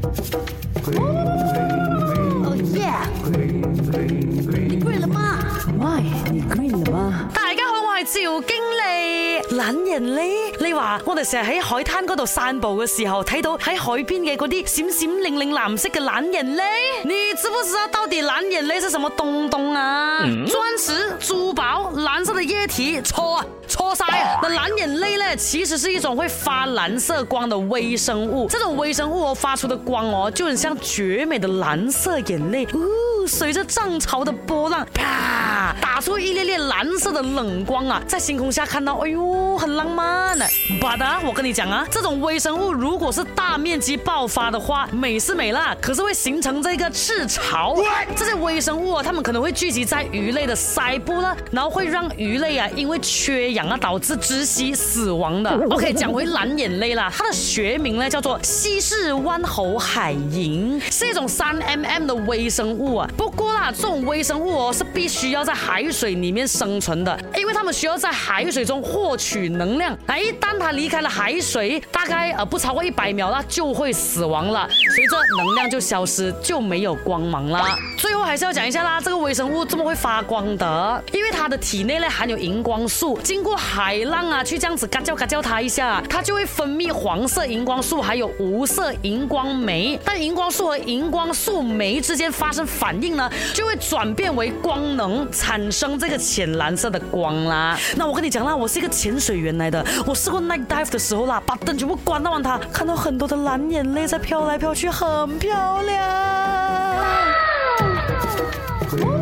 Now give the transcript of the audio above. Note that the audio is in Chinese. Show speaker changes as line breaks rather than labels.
你
你
大家好，我是赵经理。蓝人呢？你话我哋成日喺海滩嗰度散步嘅时候，睇到喺海边嘅嗰啲闪闪亮亮蓝色嘅蓝人呢？你知不知道到底蓝人呢是什么东东啊？钻石珠。液体搓搓啊。那蓝眼泪呢，其实是一种会发蓝色光的微生物。这种微生物发出的光哦，就很像绝美的蓝色眼泪。哦，随着涨潮的波浪，啪，打出一。蓝色的冷光啊，在星空下看到，哎呦，很浪漫呢。But 我跟你讲啊，这种微生物如果是大面积爆发的话，美是美啦，可是会形成这个赤潮。这些微生物啊，它们可能会聚集在鱼类的鳃部呢，然后会让鱼类啊因为缺氧啊导致窒息死亡的。OK，讲回蓝眼泪啦，它的学名呢叫做西氏湾喉海萤，是一种三 mm 的微生物啊。不过啦，这种微生物哦是必须要在海水里面。生存的，因为他们需要在海水中获取能量。哎，当他离开了海水，大概呃不超过一百秒，那就会死亡了。随着能量就消失，就没有光芒了。最后还是要讲一下啦，这个微生物这么会发光的，因为它的体内呢含有荧光素，经过海浪啊去这样子嘎叫嘎叫它一下，它就会分泌黄色荧光素，还有无色荧光酶。但荧光素和荧光素酶之间发生反应呢，就会转变为光能，产生这个强。浅蓝色的光啦，那我跟你讲啦，我是一个潜水员来的，我试过 night dive 的时候啦，把灯全部关，到完它看到很多的蓝眼泪在飘来飘去，很漂亮。